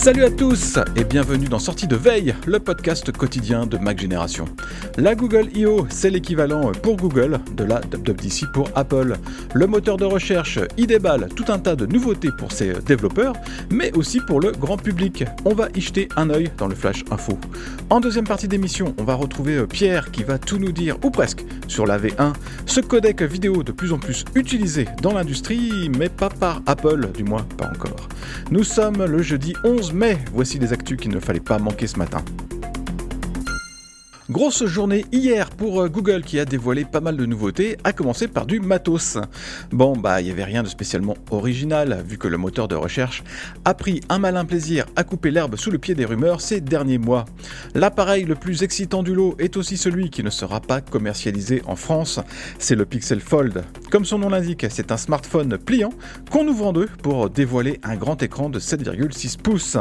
Salut à tous et bienvenue dans Sortie de Veille, le podcast quotidien de Mac Génération. La Google I.O., c'est l'équivalent pour Google de la WWDC pour Apple. Le moteur de recherche y déballe tout un tas de nouveautés pour ses développeurs, mais aussi pour le grand public. On va y jeter un œil dans le Flash Info. En deuxième partie d'émission, on va retrouver Pierre qui va tout nous dire, ou presque, sur la V1, ce codec vidéo de plus en plus utilisé dans l'industrie, mais pas par Apple, du moins pas encore. Nous sommes le jeudi 11 mai, voici les actus qu'il ne fallait pas manquer ce matin. Grosse journée hier pour euh, Google qui a dévoilé pas mal de nouveautés, à commencer par du matos. Bon, bah, il n'y avait rien de spécialement original, vu que le moteur de recherche a pris un malin plaisir à couper l'herbe sous le pied des rumeurs ces derniers mois. L'appareil le plus excitant du lot est aussi celui qui ne sera pas commercialisé en France, c'est le Pixel Fold. Comme son nom l'indique, c'est un smartphone pliant qu'on ouvre en deux pour dévoiler un grand écran de 7,6 pouces.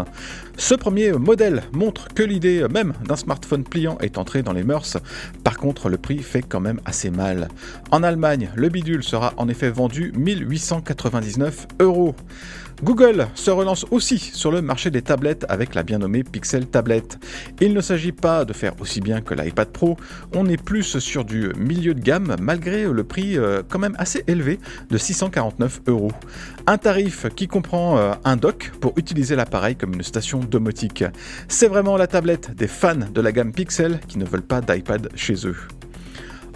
Ce premier modèle montre que l'idée même d'un smartphone pliant est entrée dans les mœurs. Par contre, le prix fait quand même assez mal. En Allemagne, le bidule sera en effet vendu 1899 euros. Google se relance aussi sur le marché des tablettes avec la bien nommée Pixel Tablet. Il ne s'agit pas de faire aussi bien que l'iPad Pro, on est plus sur du milieu de gamme malgré le prix euh, quand même assez élevé de 649 euros. Un tarif qui comprend euh, un dock pour utiliser l'appareil comme une station domotique. C'est vraiment la tablette des fans de la gamme Pixel qui ne veulent pas d'iPad chez eux.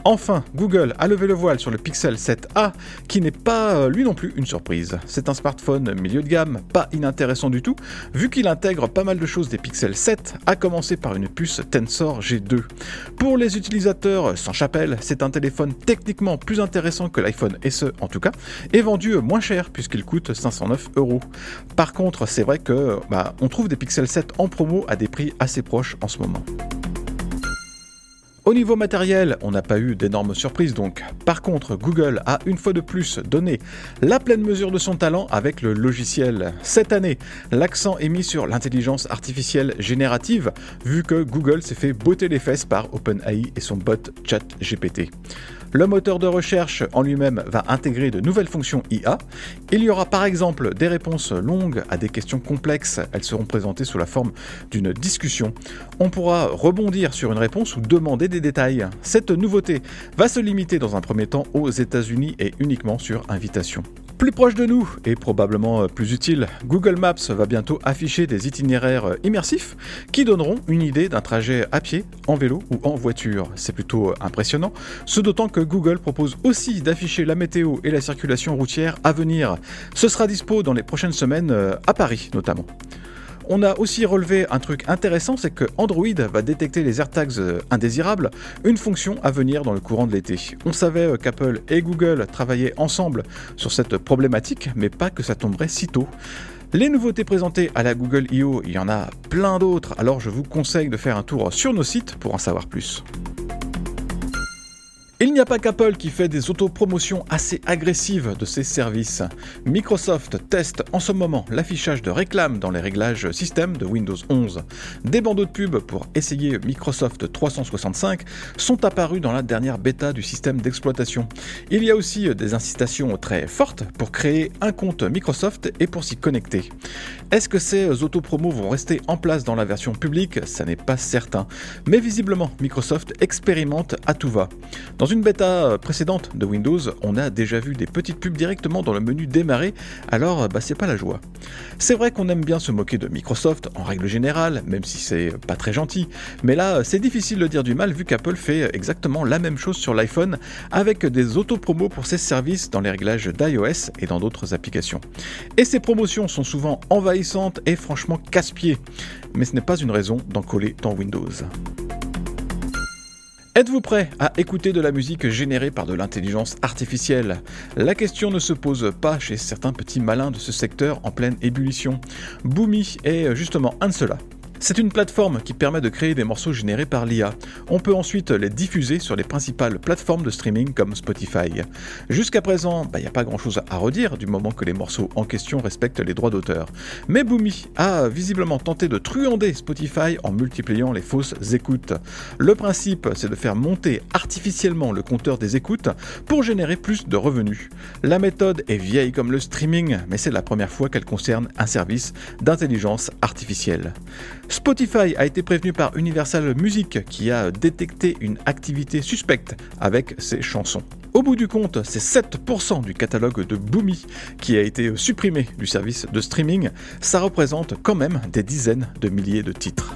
Enfin, Google a levé le voile sur le Pixel 7a, qui n'est pas euh, lui non plus une surprise. C'est un smartphone milieu de gamme, pas inintéressant du tout, vu qu'il intègre pas mal de choses des Pixel 7, à commencer par une puce Tensor G2. Pour les utilisateurs sans chapelle, c'est un téléphone techniquement plus intéressant que l'iPhone SE en tout cas, et vendu moins cher puisqu'il coûte 509 euros. Par contre, c'est vrai que bah, on trouve des Pixel 7 en promo à des prix assez proches en ce moment. Au niveau matériel, on n'a pas eu d'énormes surprises donc. Par contre, Google a une fois de plus donné la pleine mesure de son talent avec le logiciel. Cette année, l'accent est mis sur l'intelligence artificielle générative, vu que Google s'est fait botter les fesses par OpenAI et son bot ChatGPT. Le moteur de recherche en lui-même va intégrer de nouvelles fonctions IA. Il y aura par exemple des réponses longues à des questions complexes. Elles seront présentées sous la forme d'une discussion. On pourra rebondir sur une réponse ou demander des détails. Cette nouveauté va se limiter dans un premier temps aux États-Unis et uniquement sur invitation. Plus proche de nous et probablement plus utile, Google Maps va bientôt afficher des itinéraires immersifs qui donneront une idée d'un trajet à pied, en vélo ou en voiture. C'est plutôt impressionnant, ce d'autant que Google propose aussi d'afficher la météo et la circulation routière à venir. Ce sera dispo dans les prochaines semaines à Paris notamment. On a aussi relevé un truc intéressant, c'est que Android va détecter les AirTags indésirables, une fonction à venir dans le courant de l'été. On savait qu'Apple et Google travaillaient ensemble sur cette problématique, mais pas que ça tomberait si tôt. Les nouveautés présentées à la Google I.O., il y en a plein d'autres, alors je vous conseille de faire un tour sur nos sites pour en savoir plus. Il n'y a pas qu'Apple qui fait des autopromotions assez agressives de ses services. Microsoft teste en ce moment l'affichage de réclames dans les réglages système de Windows 11. Des bandeaux de pub pour essayer Microsoft 365 sont apparus dans la dernière bêta du système d'exploitation. Il y a aussi des incitations très fortes pour créer un compte Microsoft et pour s'y connecter. Est-ce que ces autopromos vont rester en place dans la version publique? Ça n'est pas certain. Mais visiblement, Microsoft expérimente à tout va. Une bêta précédente de Windows, on a déjà vu des petites pubs directement dans le menu démarrer, alors bah, c'est pas la joie. C'est vrai qu'on aime bien se moquer de Microsoft en règle générale, même si c'est pas très gentil, mais là c'est difficile de dire du mal vu qu'Apple fait exactement la même chose sur l'iPhone avec des autopromos pour ses services dans les réglages d'iOS et dans d'autres applications. Et ces promotions sont souvent envahissantes et franchement casse-pieds, mais ce n'est pas une raison d'en coller dans Windows. Êtes-vous prêt à écouter de la musique générée par de l'intelligence artificielle? La question ne se pose pas chez certains petits malins de ce secteur en pleine ébullition. Boomy est justement un de ceux-là. C'est une plateforme qui permet de créer des morceaux générés par l'IA. On peut ensuite les diffuser sur les principales plateformes de streaming comme Spotify. Jusqu'à présent, il bah, n'y a pas grand-chose à redire du moment que les morceaux en question respectent les droits d'auteur. Mais Boomy a visiblement tenté de truander Spotify en multipliant les fausses écoutes. Le principe, c'est de faire monter artificiellement le compteur des écoutes pour générer plus de revenus. La méthode est vieille comme le streaming, mais c'est la première fois qu'elle concerne un service d'intelligence artificielle. Spotify a été prévenu par Universal Music qui a détecté une activité suspecte avec ses chansons. Au bout du compte, c'est 7% du catalogue de Boomy qui a été supprimé du service de streaming. Ça représente quand même des dizaines de milliers de titres.